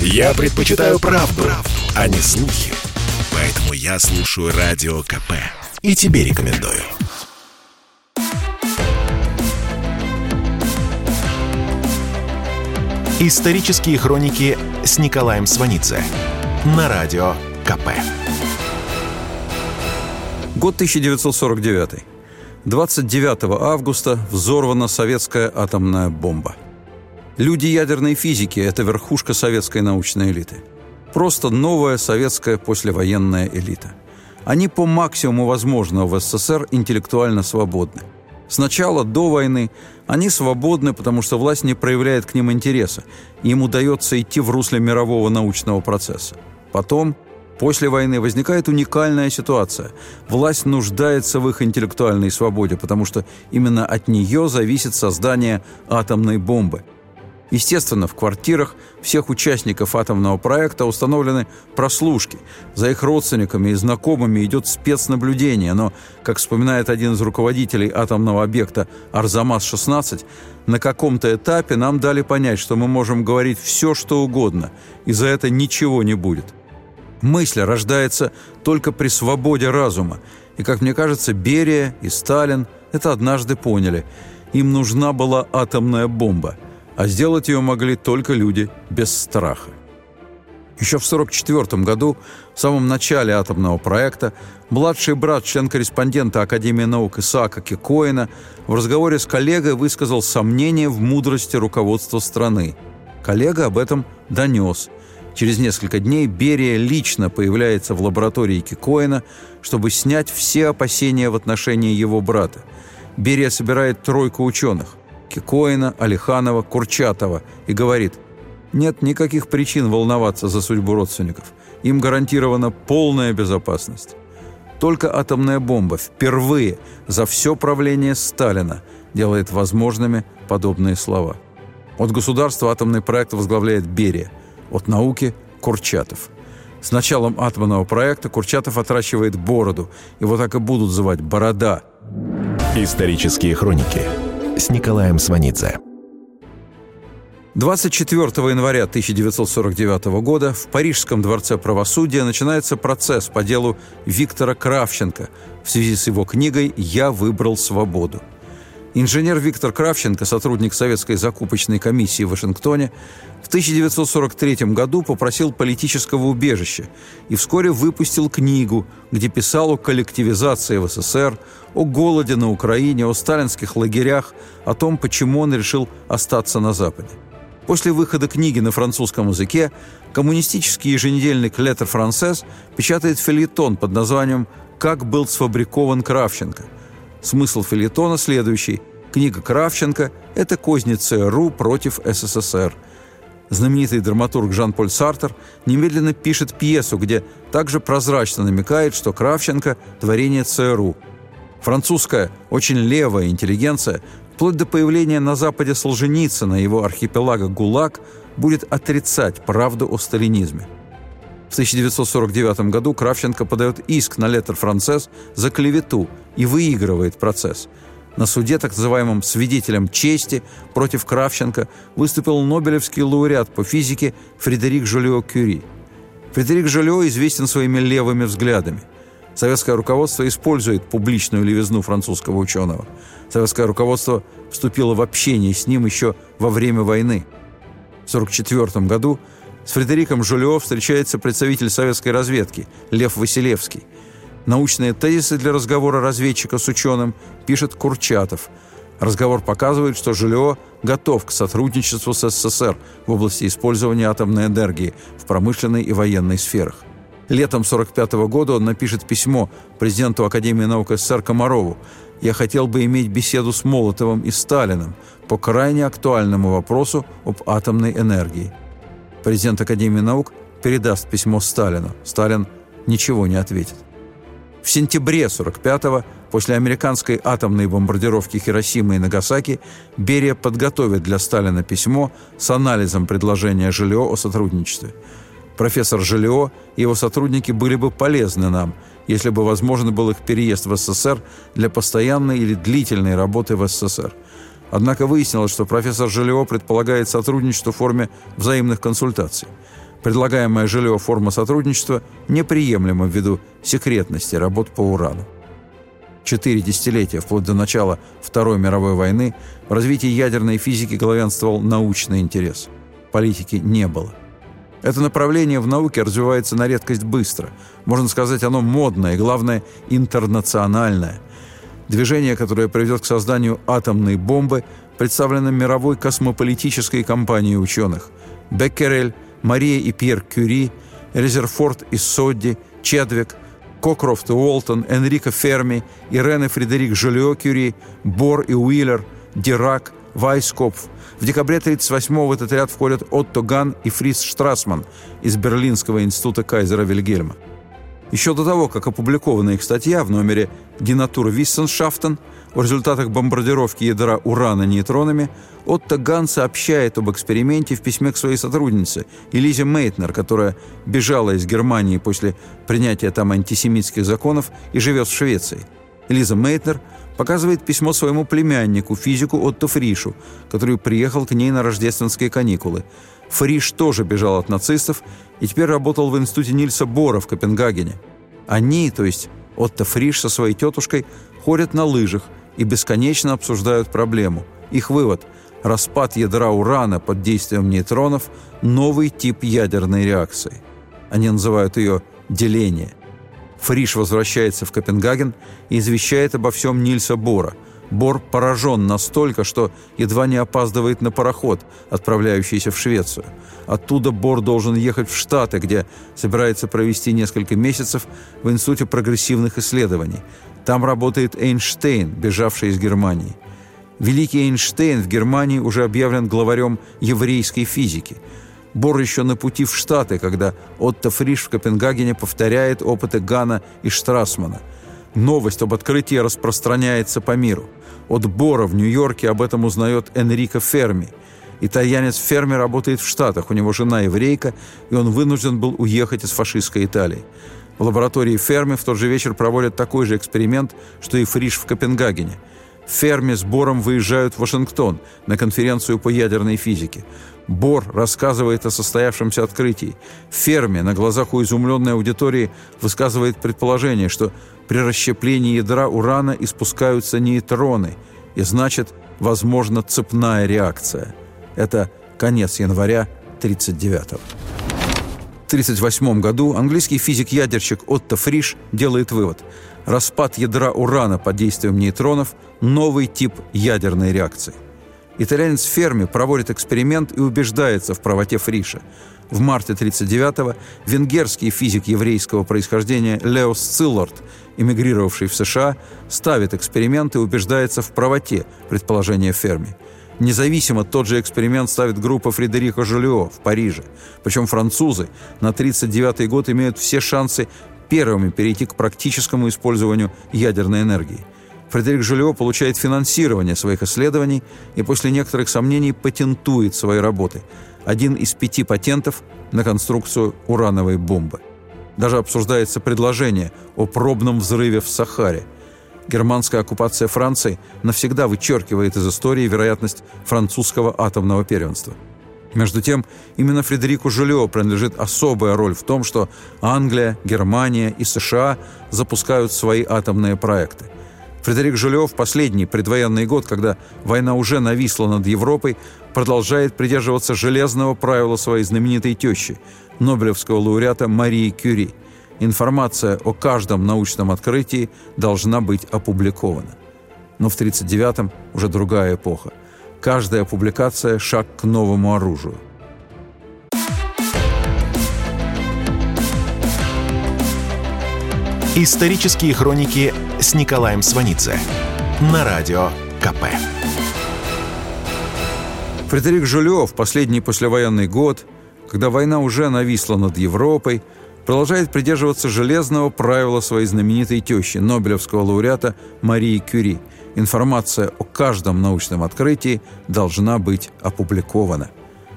Я предпочитаю правду, правду, а не слухи. Поэтому я слушаю Радио КП. И тебе рекомендую. Исторические хроники с Николаем Сванидзе на Радио КП. Год 1949. 29 августа взорвана советская атомная бомба. Люди ядерной физики – это верхушка советской научной элиты. Просто новая советская послевоенная элита. Они по максимуму возможного в СССР интеллектуально свободны. Сначала, до войны, они свободны, потому что власть не проявляет к ним интереса, им удается идти в русле мирового научного процесса. Потом, После войны возникает уникальная ситуация. Власть нуждается в их интеллектуальной свободе, потому что именно от нее зависит создание атомной бомбы. Естественно, в квартирах всех участников атомного проекта установлены прослушки. За их родственниками и знакомыми идет спецнаблюдение, но, как вспоминает один из руководителей атомного объекта Арзамас-16, на каком-то этапе нам дали понять, что мы можем говорить все, что угодно, и за это ничего не будет. Мысль рождается только при свободе разума. И, как мне кажется, Берия и Сталин это однажды поняли. Им нужна была атомная бомба, а сделать ее могли только люди без страха. Еще в 1944 году, в самом начале атомного проекта, младший брат, член-корреспондента Академии наук Исаака Кикоина, в разговоре с коллегой высказал сомнение в мудрости руководства страны. Коллега об этом донес – Через несколько дней Берия лично появляется в лаборатории Кикоина, чтобы снять все опасения в отношении его брата. Берия собирает тройку ученых – Кикоина, Алиханова, Курчатова – и говорит «Нет никаких причин волноваться за судьбу родственников. Им гарантирована полная безопасность». Только атомная бомба впервые за все правление Сталина делает возможными подобные слова. От государства атомный проект возглавляет Берия – от науки Курчатов. С началом атомного проекта Курчатов отращивает бороду. Его так и будут звать «Борода». Исторические хроники с Николаем Сванидзе. 24 января 1949 года в Парижском дворце правосудия начинается процесс по делу Виктора Кравченко в связи с его книгой «Я выбрал свободу». Инженер Виктор Кравченко, сотрудник советской закупочной комиссии в Вашингтоне, в 1943 году попросил политического убежища и вскоре выпустил книгу, где писал о коллективизации в СССР, о голоде на Украине, о сталинских лагерях, о том, почему он решил остаться на Западе. После выхода книги на французском языке коммунистический еженедельник «Летер Францесс» печатает филетон под названием «Как был сфабрикован Кравченко», Смысл филетона следующий. Книга Кравченко – это козни ЦРУ против СССР. Знаменитый драматург Жан-Поль Сартер немедленно пишет пьесу, где также прозрачно намекает, что Кравченко – творение ЦРУ. Французская, очень левая интеллигенция, вплоть до появления на Западе Солженицына, его архипелага ГУЛАГ, будет отрицать правду о сталинизме. В 1949 году Кравченко подает иск на Летер Францесс за клевету и выигрывает процесс. На суде так называемым «свидетелем чести» против Кравченко выступил Нобелевский лауреат по физике Фредерик Жолио Кюри. Фредерик Жолио известен своими левыми взглядами. Советское руководство использует публичную левизну французского ученого. Советское руководство вступило в общение с ним еще во время войны. В 1944 году с Фредериком Жулио встречается представитель советской разведки Лев Василевский. Научные тезисы для разговора разведчика с ученым пишет Курчатов. Разговор показывает, что Жулио готов к сотрудничеству с СССР в области использования атомной энергии в промышленной и военной сферах. Летом 1945 года он напишет письмо президенту Академии наук СССР Комарову. «Я хотел бы иметь беседу с Молотовым и Сталиным по крайне актуальному вопросу об атомной энергии». Президент Академии наук передаст письмо Сталину. Сталин ничего не ответит. В сентябре 45-го, после американской атомной бомбардировки Хиросимы и Нагасаки, Берия подготовит для Сталина письмо с анализом предложения Жильо о сотрудничестве. Профессор Жильо и его сотрудники были бы полезны нам, если бы возможно был их переезд в СССР для постоянной или длительной работы в СССР. Однако выяснилось, что профессор Жильо предполагает сотрудничество в форме взаимных консультаций. Предлагаемая Жильо форма сотрудничества неприемлема ввиду секретности работ по урану. Четыре десятилетия, вплоть до начала Второй мировой войны, в развитии ядерной физики главенствовал научный интерес. Политики не было. Это направление в науке развивается на редкость быстро. Можно сказать, оно модное и, главное, интернациональное. Движение, которое приведет к созданию атомной бомбы, представлено мировой космополитической компанией ученых. Беккерель, Мария и Пьер Кюри, Резерфорд и Содди, Чедвик, Кокрофт и Уолтон, Энрико Ферми, Ирен и Фредерик Жолио Кюри, Бор и Уиллер, Дирак, Вайскопф. В декабре 1938 в этот ряд входят Отто Ган и Фриц Штрасман из Берлинского института Кайзера Вильгельма. Еще до того, как опубликована их статья в номере «Динатур Виссеншафтен» о результатах бомбардировки ядра урана нейтронами, Отто Ган сообщает об эксперименте в письме к своей сотруднице Элизе Мейтнер, которая бежала из Германии после принятия там антисемитских законов и живет в Швеции. Элиза Мейтнер показывает письмо своему племяннику, физику Отто Фришу, который приехал к ней на рождественские каникулы. Фриш тоже бежал от нацистов и теперь работал в институте Нильса Бора в Копенгагене. Они, то есть Отто Фриш со своей тетушкой, ходят на лыжах и бесконечно обсуждают проблему. Их вывод – распад ядра урана под действием нейтронов – новый тип ядерной реакции. Они называют ее «деление». Фриш возвращается в Копенгаген и извещает обо всем Нильса Бора – Бор поражен настолько, что едва не опаздывает на пароход, отправляющийся в Швецию. Оттуда Бор должен ехать в Штаты, где собирается провести несколько месяцев в Институте прогрессивных исследований. Там работает Эйнштейн, бежавший из Германии. Великий Эйнштейн в Германии уже объявлен главарем еврейской физики. Бор еще на пути в Штаты, когда Отто Фриш в Копенгагене повторяет опыты Гана и Штрасмана – Новость об открытии распространяется по миру. От Бора в Нью-Йорке об этом узнает Энрико Ферми. Итальянец Ферми работает в Штатах, у него жена еврейка, и он вынужден был уехать из фашистской Италии. В лаборатории Ферми в тот же вечер проводят такой же эксперимент, что и Фриш в Копенгагене. Ферми с Бором выезжают в Вашингтон на конференцию по ядерной физике. Бор рассказывает о состоявшемся открытии. Ферми на глазах у изумленной аудитории высказывает предположение, что при расщеплении ядра урана испускаются нейтроны, и значит, возможна цепная реакция. Это конец января 1939 В 1938 году английский физик-ядерщик Отто Фриш делает вывод. Распад ядра урана под действием нейтронов – новый тип ядерной реакции. Итальянец Ферми проводит эксперимент и убеждается в правоте Фриша. В марте 1939-го венгерский физик еврейского происхождения Леос Циллард эмигрировавший в США, ставит эксперимент и убеждается в правоте предположения Ферми. Независимо тот же эксперимент ставит группа Фредерика Жолио в Париже. Причем французы на 1939 год имеют все шансы первыми перейти к практическому использованию ядерной энергии. Фредерик Жолио получает финансирование своих исследований и после некоторых сомнений патентует свои работы. Один из пяти патентов на конструкцию урановой бомбы. Даже обсуждается предложение о пробном взрыве в Сахаре. Германская оккупация Франции навсегда вычеркивает из истории вероятность французского атомного первенства. Между тем, именно Фредерику Жюльо принадлежит особая роль в том, что Англия, Германия и США запускают свои атомные проекты. Фредерик Жюльо в последний предвоенный год, когда война уже нависла над Европой, продолжает придерживаться железного правила своей знаменитой тещи – Нобелевского лауреата Марии Кюри. Информация о каждом научном открытии должна быть опубликована. Но в 1939-м уже другая эпоха. Каждая публикация – шаг к новому оружию. Исторические хроники с Николаем Сванидзе на радио КП. Фредерик Жулё в последний послевоенный год – когда война уже нависла над Европой, продолжает придерживаться железного правила своей знаменитой тещи, Нобелевского лауреата Марии Кюри. Информация о каждом научном открытии должна быть опубликована.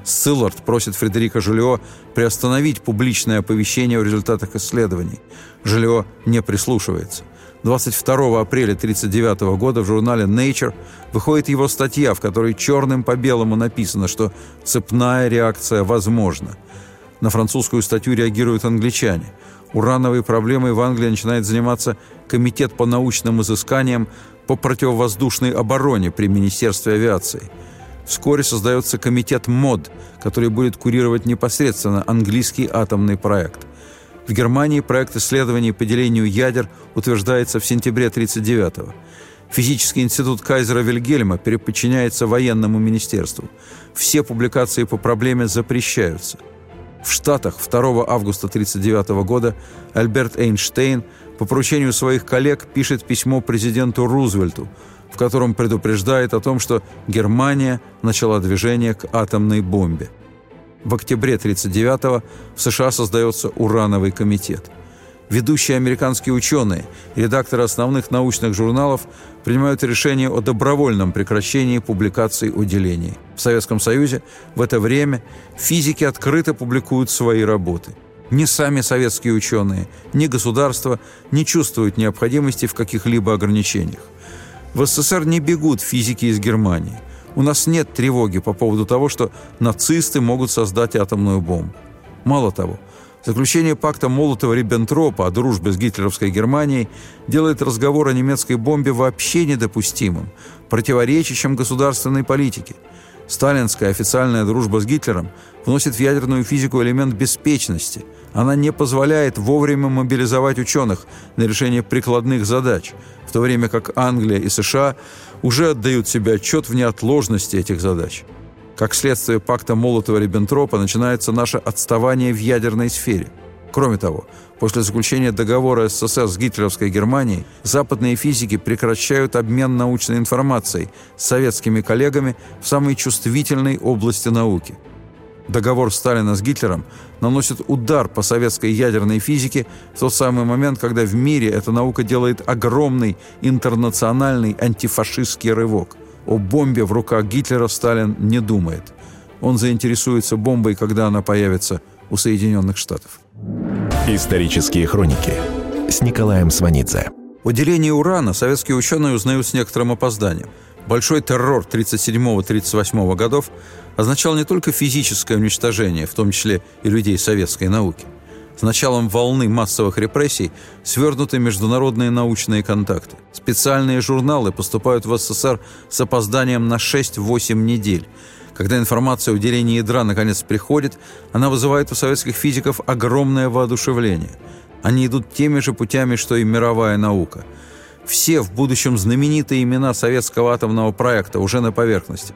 Сциллард просит Фредерика Жюльо приостановить публичное оповещение о результатах исследований. Жюльо не прислушивается. 22 апреля 1939 года в журнале Nature выходит его статья, в которой черным по белому написано, что цепная реакция возможна. На французскую статью реагируют англичане. Урановой проблемой в Англии начинает заниматься Комитет по научным изысканиям по противовоздушной обороне при Министерстве авиации. Вскоре создается комитет МОД, который будет курировать непосредственно английский атомный проект. В Германии проект исследований по делению ядер утверждается в сентябре 1939-го. Физический институт Кайзера Вильгельма переподчиняется военному министерству. Все публикации по проблеме запрещаются. В Штатах 2 августа 1939 года Альберт Эйнштейн по поручению своих коллег пишет письмо президенту Рузвельту, в котором предупреждает о том, что Германия начала движение к атомной бомбе. В октябре 1939-го в США создается Урановый комитет. Ведущие американские ученые редакторы основных научных журналов принимают решение о добровольном прекращении публикаций о делении. В Советском Союзе в это время физики открыто публикуют свои работы – ни сами советские ученые, ни государство не чувствуют необходимости в каких-либо ограничениях. В СССР не бегут физики из Германии. У нас нет тревоги по поводу того, что нацисты могут создать атомную бомбу. Мало того, заключение пакта Молотова-Риббентропа о дружбе с гитлеровской Германией делает разговор о немецкой бомбе вообще недопустимым, противоречащим государственной политике – Сталинская официальная дружба с Гитлером вносит в ядерную физику элемент беспечности. Она не позволяет вовремя мобилизовать ученых на решение прикладных задач, в то время как Англия и США уже отдают себе отчет в неотложности этих задач. Как следствие пакта Молотова-Риббентропа начинается наше отставание в ядерной сфере. Кроме того, После заключения договора СССР с гитлеровской Германией западные физики прекращают обмен научной информацией с советскими коллегами в самой чувствительной области науки. Договор Сталина с Гитлером наносит удар по советской ядерной физике в тот самый момент, когда в мире эта наука делает огромный интернациональный антифашистский рывок. О бомбе в руках Гитлера Сталин не думает. Он заинтересуется бомбой, когда она появится у Соединенных Штатов. Исторические хроники с Николаем Сванидзе. О делении урана советские ученые узнают с некоторым опозданием. Большой террор 1937-1938 годов означал не только физическое уничтожение, в том числе и людей советской науки. С началом волны массовых репрессий свернуты международные научные контакты. Специальные журналы поступают в СССР с опозданием на 6-8 недель – когда информация о делении ядра наконец приходит, она вызывает у советских физиков огромное воодушевление. Они идут теми же путями, что и мировая наука. Все в будущем знаменитые имена советского атомного проекта уже на поверхности.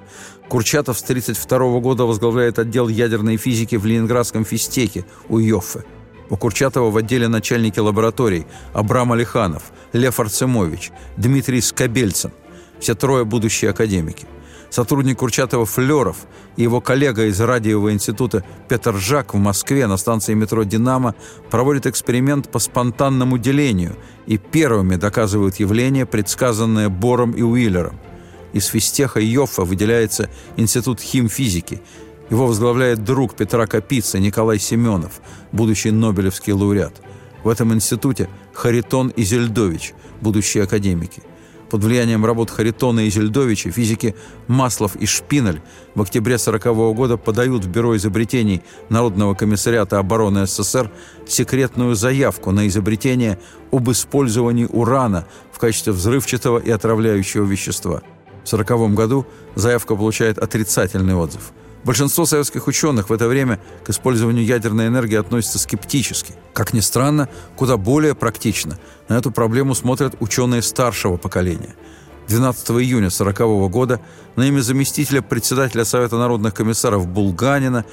Курчатов с 1932 года возглавляет отдел ядерной физики в Ленинградском физтеке у Йоффе. У Курчатова в отделе начальники лабораторий Абрам Алиханов, Лев Арцемович, Дмитрий Скобельцин. Все трое будущие академики – Сотрудник Курчатова Флеров и его коллега из радиового института Петр Жак в Москве на станции метро «Динамо» проводят эксперимент по спонтанному делению и первыми доказывают явление, предсказанное Бором и Уиллером. Из физтеха Йоффа выделяется Институт химфизики. Его возглавляет друг Петра Капицы Николай Семенов, будущий Нобелевский лауреат. В этом институте Харитон и Зельдович, будущие академики – под влиянием работ Харитона и Зельдовича физики Маслов и Шпиналь в октябре 1940 года подают в Бюро изобретений Народного комиссариата обороны СССР секретную заявку на изобретение об использовании урана в качестве взрывчатого и отравляющего вещества. В 1940 году заявка получает отрицательный отзыв – Большинство советских ученых в это время к использованию ядерной энергии относятся скептически. Как ни странно, куда более практично на эту проблему смотрят ученые старшего поколения. 12 июня 1940 года на имя заместителя председателя Совета народных комиссаров Булганина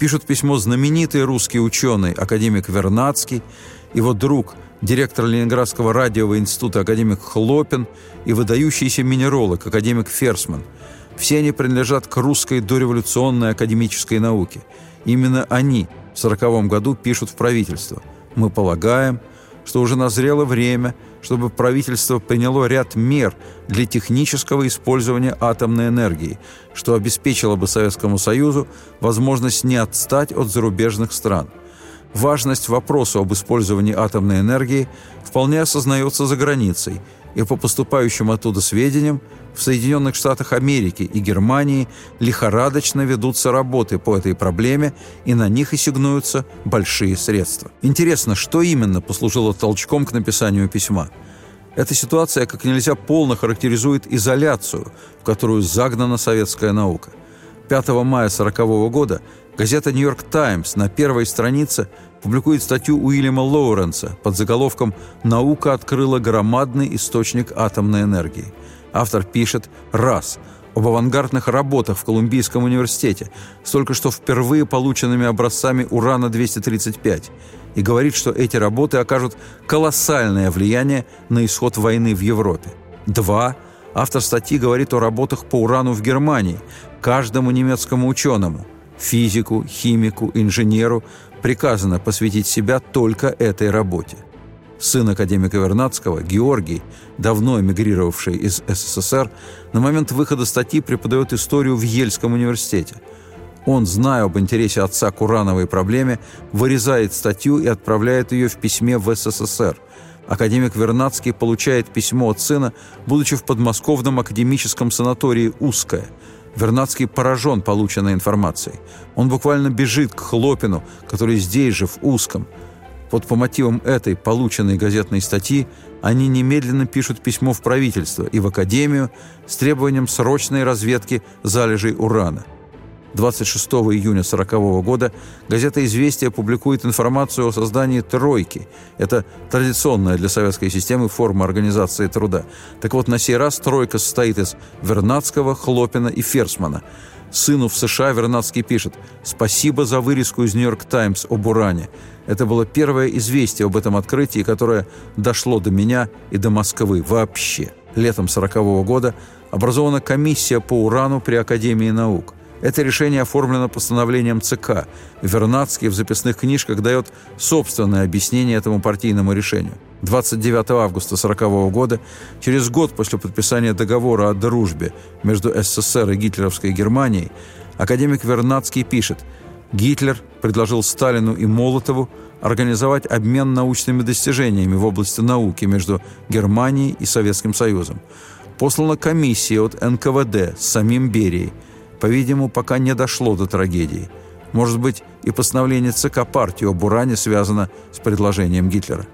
пишут письмо знаменитый русский ученый, академик Вернадский, его друг, директор Ленинградского радиового института академик Хлопин и выдающийся минеролог, академик Ферсман – все они принадлежат к русской дореволюционной академической науке. Именно они в 1940 году пишут в правительство. Мы полагаем, что уже назрело время, чтобы правительство приняло ряд мер для технического использования атомной энергии, что обеспечило бы Советскому Союзу возможность не отстать от зарубежных стран. Важность вопроса об использовании атомной энергии вполне осознается за границей, и по поступающим оттуда сведениям в Соединенных Штатах Америки и Германии лихорадочно ведутся работы по этой проблеме, и на них ассигнуются большие средства. Интересно, что именно послужило толчком к написанию письма? Эта ситуация как нельзя полно характеризует изоляцию, в которую загнана советская наука. 5 мая 1940 года газета «Нью-Йорк Таймс» на первой странице публикует статью Уильяма Лоуренса под заголовком «Наука открыла громадный источник атомной энергии». Автор пишет «Раз» об авангардных работах в Колумбийском университете, столько что впервые полученными образцами урана-235, и говорит, что эти работы окажут колоссальное влияние на исход войны в Европе. Два. Автор статьи говорит о работах по урану в Германии. Каждому немецкому ученому, физику, химику, инженеру приказано посвятить себя только этой работе. Сын академика Вернадского, Георгий, давно эмигрировавший из СССР, на момент выхода статьи преподает историю в Ельском университете. Он, зная об интересе отца к урановой проблеме, вырезает статью и отправляет ее в письме в СССР. Академик Вернадский получает письмо от сына, будучи в подмосковном академическом санатории «Узкое». Вернадский поражен полученной информацией. Он буквально бежит к Хлопину, который здесь же, в Узком – вот по мотивам этой полученной газетной статьи они немедленно пишут письмо в правительство и в Академию с требованием срочной разведки залежей урана. 26 июня 1940 года газета «Известия» публикует информацию о создании «тройки». Это традиционная для советской системы форма организации труда. Так вот, на сей раз «тройка» состоит из Вернадского, Хлопина и Ферсмана – Сыну в США Вернадский пишет «Спасибо за вырезку из «Нью-Йорк Таймс» об уране. Это было первое известие об этом открытии, которое дошло до меня и до Москвы вообще». Летом 1940 года образована комиссия по урану при Академии наук. Это решение оформлено постановлением ЦК. Вернадский в записных книжках дает собственное объяснение этому партийному решению. 29 августа 1940 года, через год после подписания договора о дружбе между СССР и гитлеровской Германией, академик Вернадский пишет «Гитлер предложил Сталину и Молотову организовать обмен научными достижениями в области науки между Германией и Советским Союзом. Послана комиссия от НКВД с самим Берией. По-видимому, пока не дошло до трагедии. Может быть, и постановление ЦК партии об уране связано с предложением Гитлера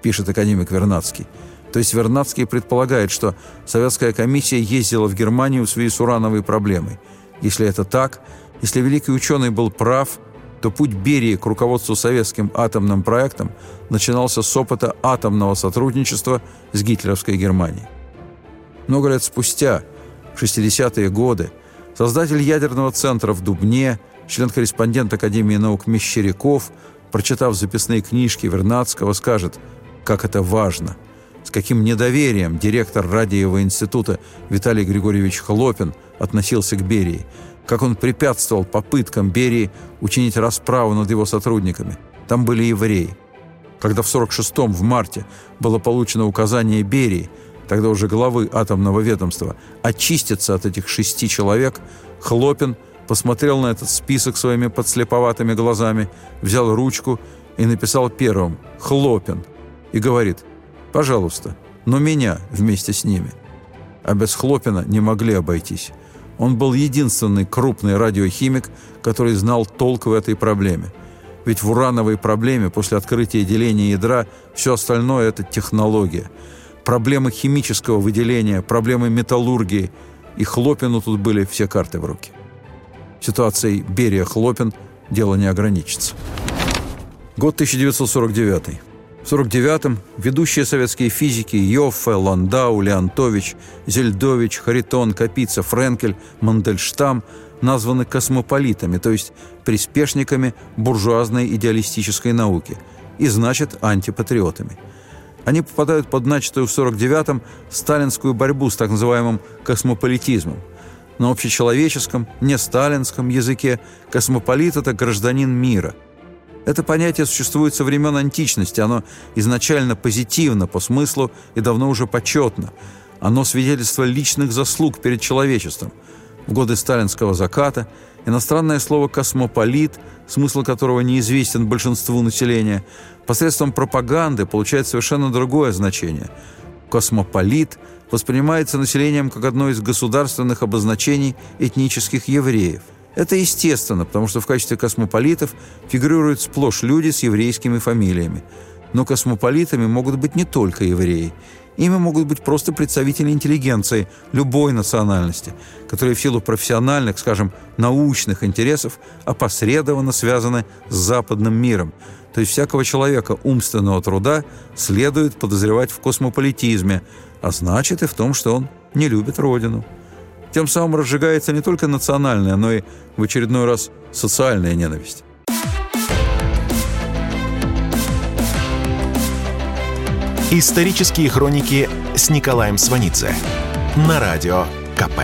пишет академик Вернадский. То есть Вернадский предполагает, что советская комиссия ездила в Германию в связи с урановой проблемой. Если это так, если великий ученый был прав, то путь Берии к руководству советским атомным проектом начинался с опыта атомного сотрудничества с гитлеровской Германией. Много лет спустя, в 60-е годы, создатель ядерного центра в Дубне, член-корреспондент Академии наук Мещеряков, прочитав записные книжки Вернадского, скажет – как это важно, с каким недоверием директор Радиева института Виталий Григорьевич Хлопин относился к Берии, как он препятствовал попыткам Берии учинить расправу над его сотрудниками. Там были евреи. Когда в 46-м, в марте, было получено указание Берии, тогда уже главы атомного ведомства, очиститься от этих шести человек, Хлопин посмотрел на этот список своими подслеповатыми глазами, взял ручку и написал первым «Хлопин», и говорит «Пожалуйста, но меня вместе с ними». А без Хлопина не могли обойтись. Он был единственный крупный радиохимик, который знал толк в этой проблеме. Ведь в урановой проблеме после открытия деления ядра все остальное – это технология. Проблемы химического выделения, проблемы металлургии. И Хлопину тут были все карты в руки. Ситуацией Берия-Хлопин дело не ограничится. Год 1949. В 1949-м ведущие советские физики Йоффе, Ландау, Леонтович, Зельдович, Харитон, Капица, Френкель, Мандельштам названы космополитами, то есть приспешниками буржуазной идеалистической науки, и значит антипатриотами. Они попадают под начатую в 1949-м сталинскую борьбу с так называемым космополитизмом. На общечеловеческом, не сталинском языке космополит – это гражданин мира – это понятие существует со времен античности, оно изначально позитивно по смыслу и давно уже почетно. Оно свидетельство личных заслуг перед человечеством. В годы сталинского заката Иностранное слово «космополит», смысл которого неизвестен большинству населения, посредством пропаганды получает совершенно другое значение. Космополит воспринимается населением как одно из государственных обозначений этнических евреев. Это естественно, потому что в качестве космополитов фигурируют сплошь люди с еврейскими фамилиями. Но космополитами могут быть не только евреи. Ими могут быть просто представители интеллигенции любой национальности, которые в силу профессиональных, скажем, научных интересов опосредованно связаны с западным миром. То есть всякого человека умственного труда следует подозревать в космополитизме, а значит и в том, что он не любит Родину. Тем самым разжигается не только национальная, но и в очередной раз социальная ненависть. Исторические хроники с Николаем Сванидзе на радио КП.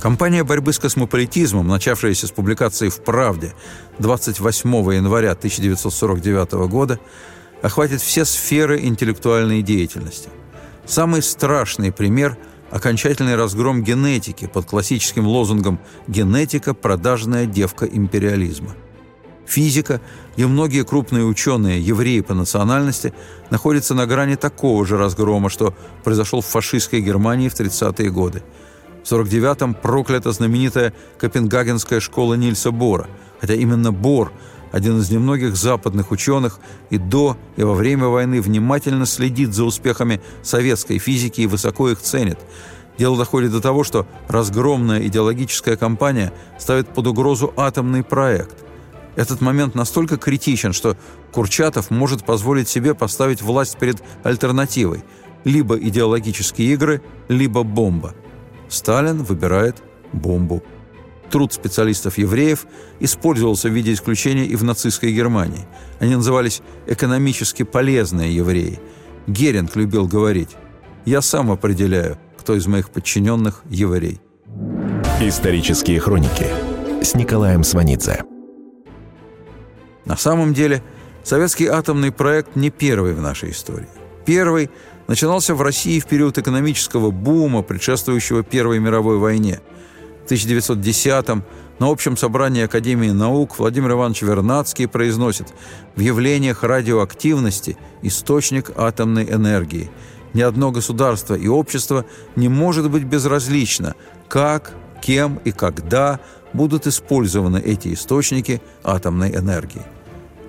Компания борьбы с космополитизмом, начавшаяся с публикации в «Правде» 28 января 1949 года, охватит все сферы интеллектуальной деятельности. Самый страшный пример – окончательный разгром генетики под классическим лозунгом «Генетика – продажная девка империализма» физика, и многие крупные ученые, евреи по национальности, находятся на грани такого же разгрома, что произошел в фашистской Германии в 30-е годы. В 49-м проклята знаменитая Копенгагенская школа Нильса Бора, хотя именно Бор, один из немногих западных ученых, и до, и во время войны внимательно следит за успехами советской физики и высоко их ценит. Дело доходит до того, что разгромная идеологическая кампания ставит под угрозу атомный проект – этот момент настолько критичен, что Курчатов может позволить себе поставить власть перед альтернативой – либо идеологические игры, либо бомба. Сталин выбирает бомбу. Труд специалистов-евреев использовался в виде исключения и в нацистской Германии. Они назывались «экономически полезные евреи». Геринг любил говорить «Я сам определяю, кто из моих подчиненных еврей». Исторические хроники с Николаем Сванидзе. На самом деле, советский атомный проект не первый в нашей истории. Первый начинался в России в период экономического бума, предшествующего Первой мировой войне. В 1910-м на общем собрании Академии наук Владимир Иванович Вернадский произносит «В явлениях радиоактивности источник атомной энергии. Ни одно государство и общество не может быть безразлично, как, кем и когда будут использованы эти источники атомной энергии.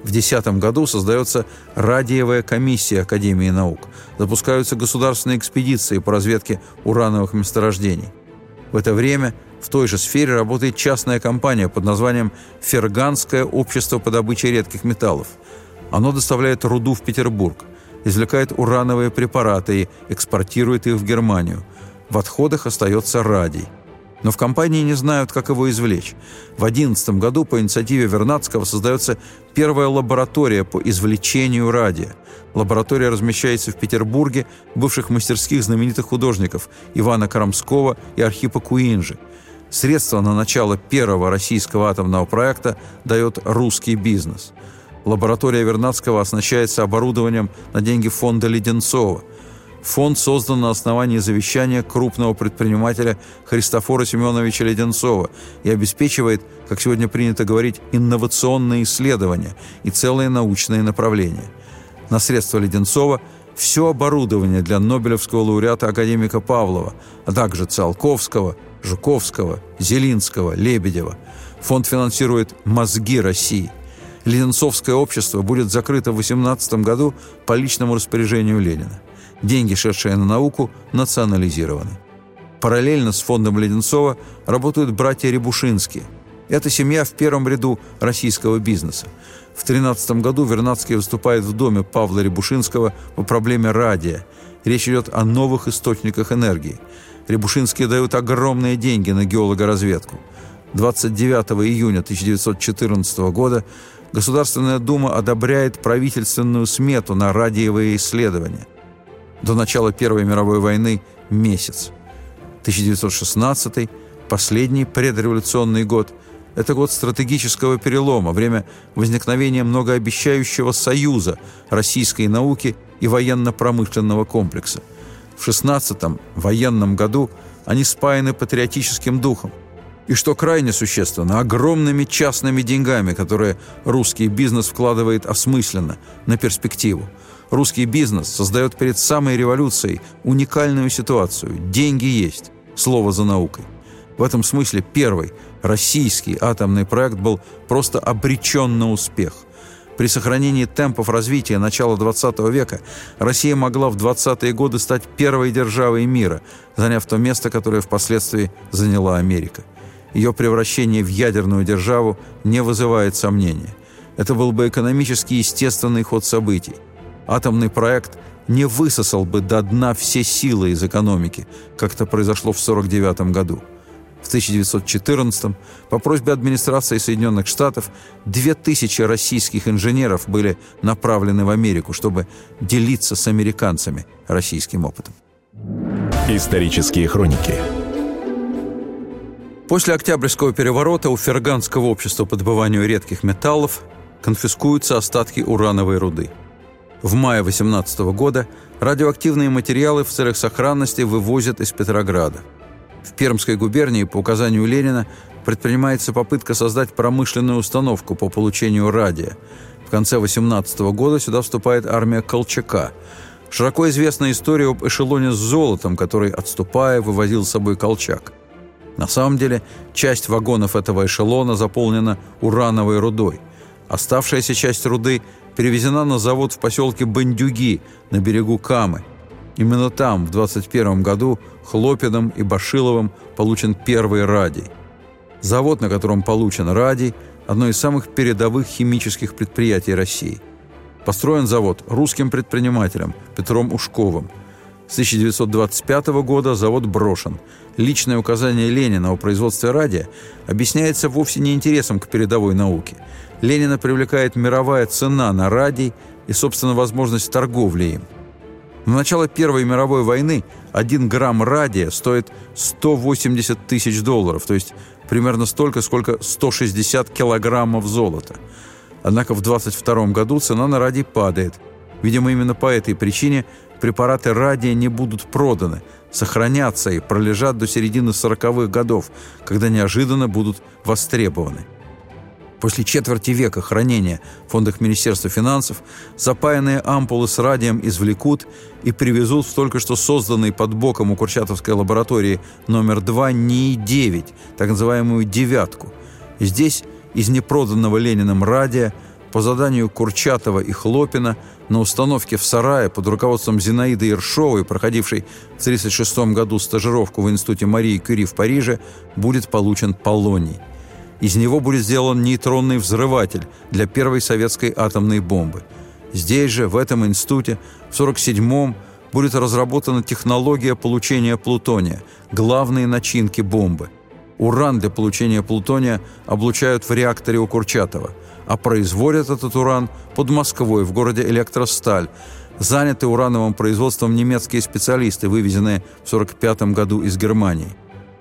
В 2010 году создается радиевая комиссия Академии наук. Запускаются государственные экспедиции по разведке урановых месторождений. В это время в той же сфере работает частная компания под названием «Ферганское общество по добыче редких металлов». Оно доставляет руду в Петербург, извлекает урановые препараты и экспортирует их в Германию. В отходах остается радий – но в компании не знают, как его извлечь. В 2011 году по инициативе Вернадского создается первая лаборатория по извлечению радия. Лаборатория размещается в Петербурге, бывших мастерских знаменитых художников Ивана Карамского и Архипа Куинджи. Средства на начало первого российского атомного проекта дает русский бизнес. Лаборатория Вернадского оснащается оборудованием на деньги фонда Леденцова – Фонд создан на основании завещания крупного предпринимателя Христофора Семеновича Леденцова и обеспечивает, как сегодня принято говорить, инновационные исследования и целые научные направления. На средства Леденцова все оборудование для Нобелевского лауреата академика Павлова, а также Циолковского, Жуковского, Зелинского, Лебедева. Фонд финансирует «Мозги России». Ленинцовское общество будет закрыто в 2018 году по личному распоряжению Ленина. Деньги, шедшие на науку, национализированы. Параллельно с фондом Леденцова работают братья Рябушинские. Это семья в первом ряду российского бизнеса. В 2013 году Вернадский выступает в доме Павла Рябушинского по проблеме радия. Речь идет о новых источниках энергии. Рябушинские дают огромные деньги на геологоразведку. 29 июня 1914 года Государственная Дума одобряет правительственную смету на радиевые исследования до начала Первой мировой войны месяц. 1916 последний предреволюционный год – это год стратегического перелома, время возникновения многообещающего союза российской науки и военно-промышленного комплекса. В 16 военном году они спаяны патриотическим духом. И что крайне существенно, огромными частными деньгами, которые русский бизнес вкладывает осмысленно, на перспективу. Русский бизнес создает перед самой революцией уникальную ситуацию. Деньги есть. Слово за наукой. В этом смысле первый российский атомный проект был просто обречен на успех. При сохранении темпов развития начала 20 века Россия могла в 20-е годы стать первой державой мира, заняв то место, которое впоследствии заняла Америка. Ее превращение в ядерную державу не вызывает сомнения. Это был бы экономически естественный ход событий. Атомный проект не высосал бы до дна все силы из экономики, как это произошло в 1949 году. В 1914 по просьбе администрации Соединенных Штатов 2000 российских инженеров были направлены в Америку, чтобы делиться с американцами российским опытом. Исторические хроники После Октябрьского переворота у Ферганского общества по добыванию редких металлов конфискуются остатки урановой руды. В мае 18 года радиоактивные материалы в целях сохранности вывозят из Петрограда. В Пермской губернии по указанию Ленина предпринимается попытка создать промышленную установку по получению радия. В конце 18 года сюда вступает армия Колчака. Широко известна история об эшелоне с золотом, который, отступая, вывозил с собой Колчак – на самом деле, часть вагонов этого эшелона заполнена урановой рудой. Оставшаяся часть руды перевезена на завод в поселке Бандюги на берегу Камы. Именно там в 21 году Хлопиным и Башиловым получен первый радий. Завод, на котором получен радий, одно из самых передовых химических предприятий России. Построен завод русским предпринимателем Петром Ушковым – с 1925 года завод брошен. Личное указание Ленина о производстве радия объясняется вовсе не интересом к передовой науке. Ленина привлекает мировая цена на радий и, собственно, возможность торговли им. На начало Первой мировой войны один грамм радия стоит 180 тысяч долларов, то есть примерно столько, сколько 160 килограммов золота. Однако в 22 году цена на радий падает. Видимо, именно по этой причине препараты радия не будут проданы, сохранятся и пролежат до середины 40-х годов, когда неожиданно будут востребованы. После четверти века хранения в фондах Министерства финансов запаянные ампулы с радием извлекут и привезут в только что созданный под боком у Курчатовской лаборатории номер 2 НИИ-9, так называемую «девятку». Здесь из непроданного Лениным радия по заданию Курчатова и Хлопина на установке в сарае под руководством Зинаиды Ершовой, проходившей в 1936 году стажировку в Институте Марии Кюри в Париже, будет получен полоний. Из него будет сделан нейтронный взрыватель для первой советской атомной бомбы. Здесь же, в этом институте, в 1947-м будет разработана технология получения плутония, главные начинки бомбы. Уран для получения плутония облучают в реакторе у Курчатова – а производят этот уран под Москвой в городе Электросталь, заняты урановым производством немецкие специалисты, вывезенные в 1945 году из Германии.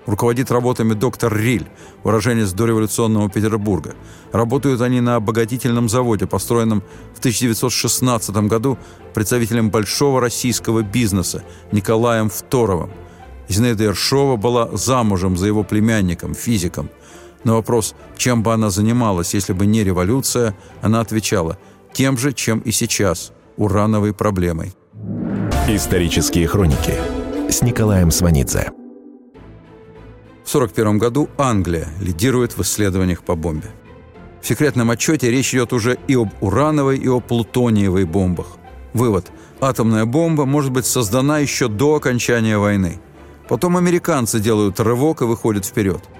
Руководит работами доктор Риль, уроженец дореволюционного Петербурга. Работают они на обогатительном заводе, построенном в 1916 году представителем большого российского бизнеса Николаем Второвым. Зинаида Ершова была замужем за его племянником, физиком – на вопрос, чем бы она занималась, если бы не революция, она отвечала тем же, чем и сейчас – урановой проблемой. Исторические хроники с Николаем Сванидзе. В 1941 году Англия лидирует в исследованиях по бомбе. В секретном отчете речь идет уже и об урановой, и о плутониевой бомбах. Вывод – атомная бомба может быть создана еще до окончания войны. Потом американцы делают рывок и выходят вперед –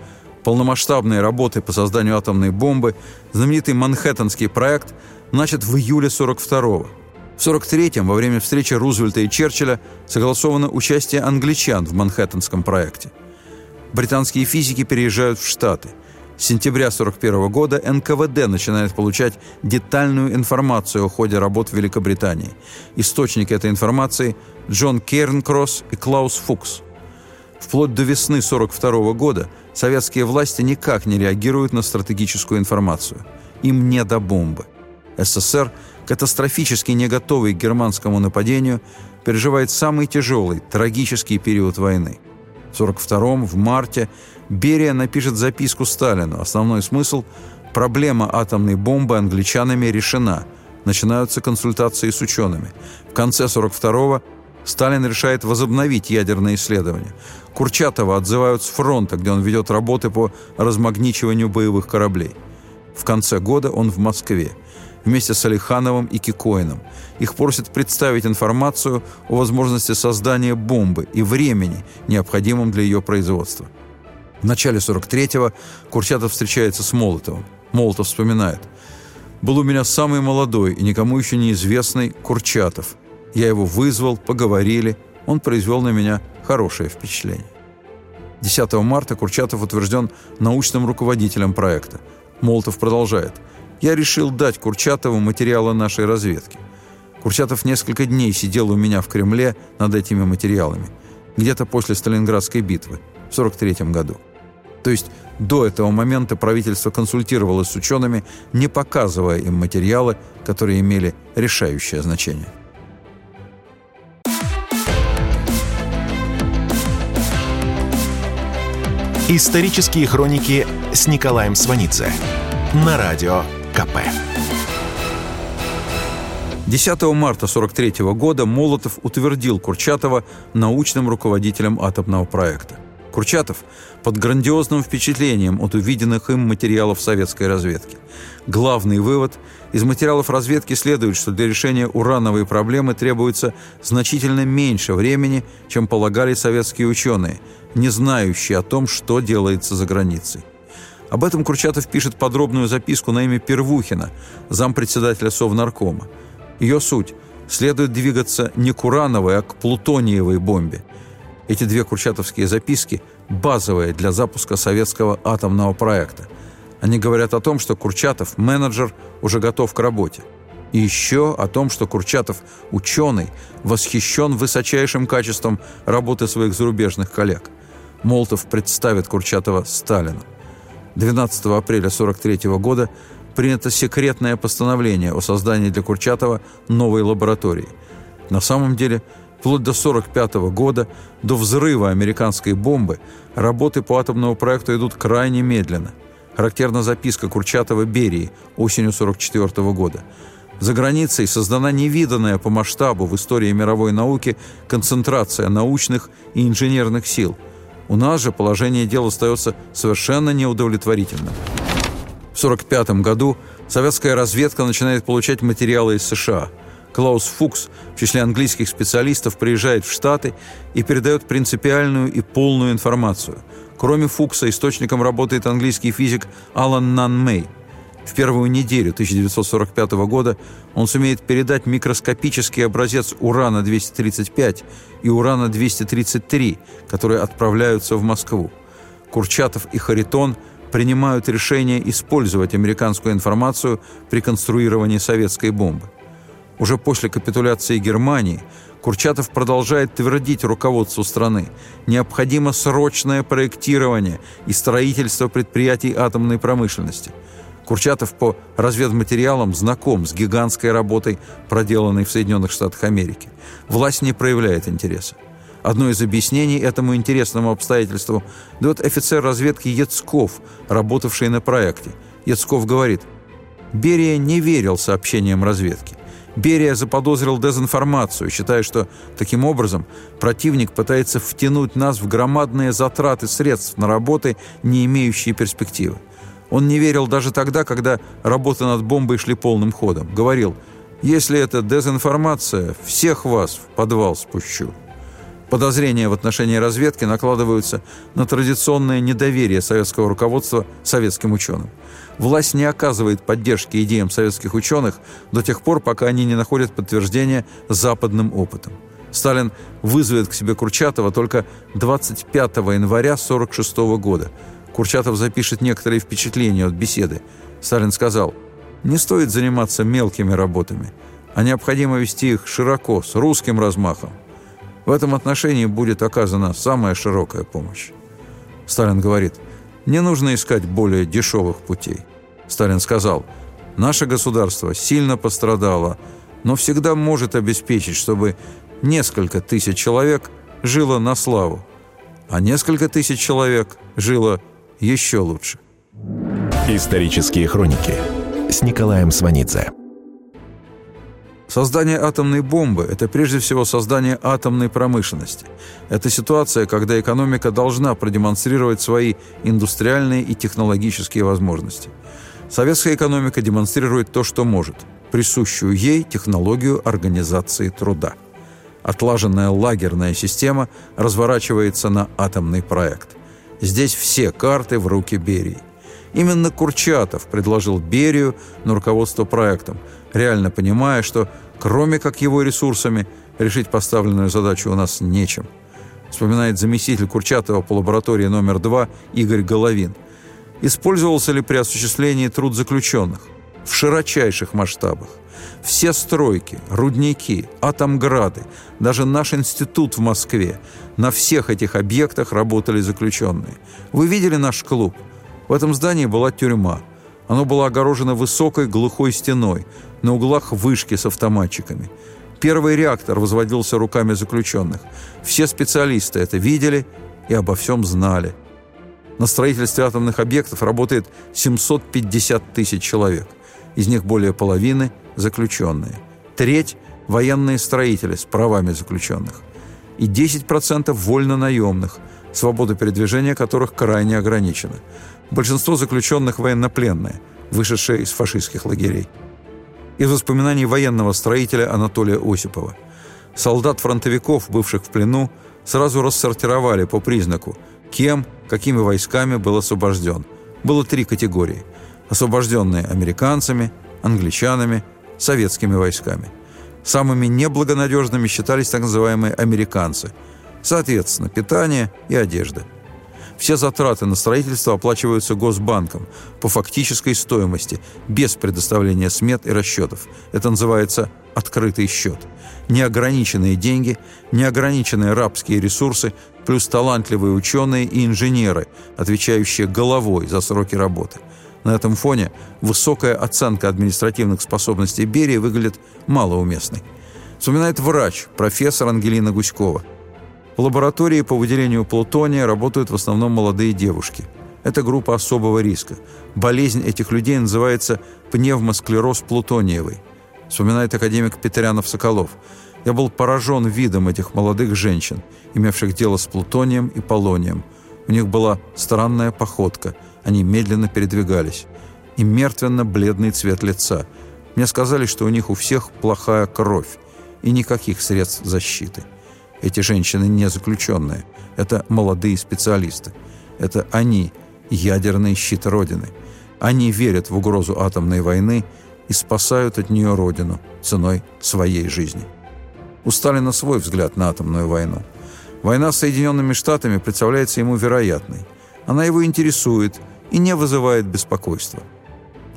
полномасштабные работы по созданию атомной бомбы, знаменитый Манхэттенский проект, начат в июле 42-го. В 43-м, во время встречи Рузвельта и Черчилля, согласовано участие англичан в Манхэттенском проекте. Британские физики переезжают в Штаты. С сентября 41 года НКВД начинает получать детальную информацию о ходе работ в Великобритании. Источники этой информации – Джон Кернкросс и Клаус Фукс. Вплоть до весны 42 года – Советские власти никак не реагируют на стратегическую информацию. Им не до бомбы. СССР, катастрофически не готовый к германскому нападению, переживает самый тяжелый, трагический период войны. В 1942 в марте Берия напишет записку Сталину. Основной смысл – проблема атомной бомбы англичанами решена. Начинаются консультации с учеными. В конце 1942 Сталин решает возобновить ядерные исследования. Курчатова отзывают с фронта, где он ведет работы по размагничиванию боевых кораблей. В конце года он в Москве вместе с Алихановым и Кикоином. Их просят представить информацию о возможности создания бомбы и времени, необходимом для ее производства. В начале 43-го Курчатов встречается с Молотовым. Молотов вспоминает. «Был у меня самый молодой и никому еще неизвестный Курчатов. Я его вызвал, поговорили. Он произвел на меня хорошее впечатление». 10 марта Курчатов утвержден научным руководителем проекта. Молотов продолжает. «Я решил дать Курчатову материалы нашей разведки. Курчатов несколько дней сидел у меня в Кремле над этими материалами. Где-то после Сталинградской битвы в 43 году. То есть до этого момента правительство консультировалось с учеными, не показывая им материалы, которые имели решающее значение. Исторические хроники с Николаем Сванидзе на радио КП. 10 марта 1943 года Молотов утвердил Курчатова научным руководителем атомного проекта. Курчатов под грандиозным впечатлением от увиденных им материалов советской разведки. Главный вывод – из материалов разведки следует, что для решения урановой проблемы требуется значительно меньше времени, чем полагали советские ученые, не знающие о том, что делается за границей. Об этом Курчатов пишет подробную записку на имя Первухина, зампредседателя Совнаркома. Ее суть – следует двигаться не к урановой, а к плутониевой бомбе. Эти две курчатовские записки – базовые для запуска советского атомного проекта. Они говорят о том, что Курчатов, менеджер, уже готов к работе. И еще о том, что Курчатов, ученый, восхищен высочайшим качеством работы своих зарубежных коллег. Молотов представит Курчатова Сталину. 12 апреля 1943 года принято секретное постановление о создании для Курчатова новой лаборатории. На самом деле – Вплоть до 1945 года, до взрыва американской бомбы, работы по атомному проекту идут крайне медленно. Характерна записка Курчатова Берии осенью 1944 года. За границей создана невиданная по масштабу в истории мировой науки концентрация научных и инженерных сил. У нас же положение дел остается совершенно неудовлетворительным. В 1945 году советская разведка начинает получать материалы из США – Клаус Фукс в числе английских специалистов приезжает в Штаты и передает принципиальную и полную информацию. Кроме Фукса, источником работает английский физик Алан Нан Мэй. В первую неделю 1945 года он сумеет передать микроскопический образец урана-235 и урана-233, которые отправляются в Москву. Курчатов и Харитон принимают решение использовать американскую информацию при конструировании советской бомбы. Уже после капитуляции Германии Курчатов продолжает твердить руководству страны необходимо срочное проектирование и строительство предприятий атомной промышленности. Курчатов по разведматериалам знаком с гигантской работой, проделанной в Соединенных Штатах Америки. Власть не проявляет интереса. Одно из объяснений этому интересному обстоятельству дает офицер разведки Яцков, работавший на проекте. Яцков говорит, Берия не верил сообщениям разведки. Берия заподозрил дезинформацию, считая, что таким образом противник пытается втянуть нас в громадные затраты средств на работы, не имеющие перспективы. Он не верил даже тогда, когда работы над бомбой шли полным ходом. Говорил, если это дезинформация, всех вас в подвал спущу. Подозрения в отношении разведки накладываются на традиционное недоверие советского руководства советским ученым. Власть не оказывает поддержки идеям советских ученых до тех пор, пока они не находят подтверждения западным опытом. Сталин вызовет к себе Курчатова только 25 января 1946 года. Курчатов запишет некоторые впечатления от беседы. Сталин сказал, «Не стоит заниматься мелкими работами, а необходимо вести их широко, с русским размахом. В этом отношении будет оказана самая широкая помощь. Сталин говорит, не нужно искать более дешевых путей. Сталин сказал, наше государство сильно пострадало, но всегда может обеспечить, чтобы несколько тысяч человек жило на славу. а несколько тысяч человек жило еще лучше. Исторические хроники с Николаем Сванидзе. Создание атомной бомбы – это прежде всего создание атомной промышленности. Это ситуация, когда экономика должна продемонстрировать свои индустриальные и технологические возможности. Советская экономика демонстрирует то, что может – присущую ей технологию организации труда. Отлаженная лагерная система разворачивается на атомный проект. Здесь все карты в руки Берии. Именно Курчатов предложил Берию на руководство проектом, реально понимая, что кроме как его ресурсами решить поставленную задачу у нас нечем. Вспоминает заместитель Курчатова по лаборатории номер 2 Игорь Головин. Использовался ли при осуществлении труд заключенных? В широчайших масштабах. Все стройки, рудники, атомграды, даже наш институт в Москве. На всех этих объектах работали заключенные. Вы видели наш клуб? В этом здании была тюрьма. Оно было огорожено высокой глухой стеной, на углах вышки с автоматчиками. Первый реактор возводился руками заключенных. Все специалисты это видели и обо всем знали. На строительстве атомных объектов работает 750 тысяч человек. Из них более половины – заключенные. Треть – военные строители с правами заключенных. И 10% вольно-наемных, свобода передвижения которых крайне ограничена. Большинство заключенных военнопленные, вышедшие из фашистских лагерей из воспоминаний военного строителя Анатолия Осипова. Солдат-фронтовиков, бывших в плену, сразу рассортировали по признаку, кем, какими войсками был освобожден. Было три категории. Освобожденные американцами, англичанами, советскими войсками. Самыми неблагонадежными считались так называемые американцы. Соответственно, питание и одежда – все затраты на строительство оплачиваются Госбанком по фактической стоимости, без предоставления смет и расчетов. Это называется «открытый счет». Неограниченные деньги, неограниченные рабские ресурсы, плюс талантливые ученые и инженеры, отвечающие головой за сроки работы. На этом фоне высокая оценка административных способностей Берии выглядит малоуместной. Вспоминает врач, профессор Ангелина Гуськова – в лаборатории по выделению плутония работают в основном молодые девушки. Это группа особого риска. Болезнь этих людей называется пневмосклероз плутониевый. Вспоминает академик Петрянов-Соколов. Я был поражен видом этих молодых женщин, имевших дело с плутонием и полонием. У них была странная походка, они медленно передвигались. И мертвенно-бледный цвет лица. Мне сказали, что у них у всех плохая кровь и никаких средств защиты. Эти женщины не заключенные. Это молодые специалисты. Это они, ядерный щит Родины. Они верят в угрозу атомной войны и спасают от нее Родину ценой своей жизни. У Сталина свой взгляд на атомную войну. Война с Соединенными Штатами представляется ему вероятной. Она его интересует и не вызывает беспокойства.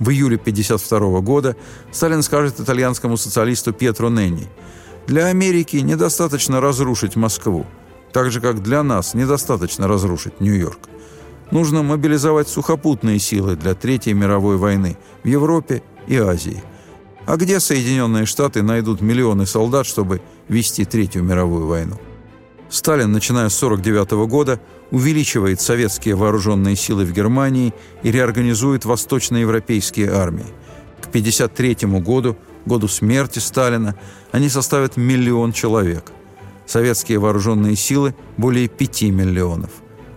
В июле 1952 года Сталин скажет итальянскому социалисту Пьетро Ненни – для Америки недостаточно разрушить Москву, так же, как для нас недостаточно разрушить Нью-Йорк. Нужно мобилизовать сухопутные силы для Третьей мировой войны в Европе и Азии. А где Соединенные Штаты найдут миллионы солдат, чтобы вести Третью мировую войну? Сталин, начиная с 1949 года, увеличивает советские вооруженные силы в Германии и реорганизует восточноевропейские армии. К 1953 году году смерти Сталина, они составят миллион человек. Советские вооруженные силы – более 5 миллионов.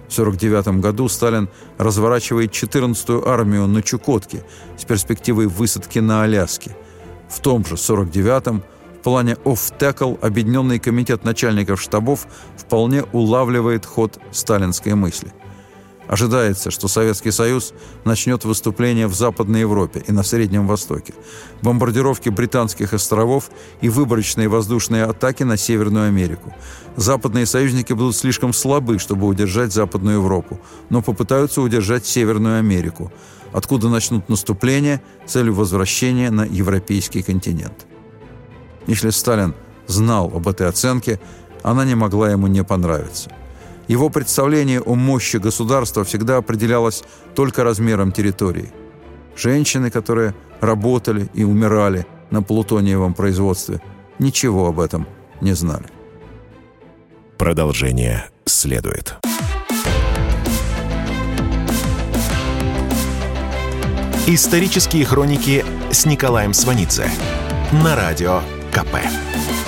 В 1949 году Сталин разворачивает 14-ю армию на Чукотке с перспективой высадки на Аляске. В том же 1949-м в плане «Офф-Текл» Объединенный комитет начальников штабов вполне улавливает ход сталинской мысли. Ожидается, что Советский Союз начнет выступление в Западной Европе и на Среднем Востоке, бомбардировки британских островов и выборочные воздушные атаки на Северную Америку. Западные союзники будут слишком слабы, чтобы удержать Западную Европу, но попытаются удержать Северную Америку, откуда начнут наступление целью возвращения на европейский континент. Если Сталин знал об этой оценке, она не могла ему не понравиться. Его представление о мощи государства всегда определялось только размером территории. Женщины, которые работали и умирали на плутониевом производстве, ничего об этом не знали. Продолжение следует. Исторические хроники с Николаем Сванидзе на радио КП.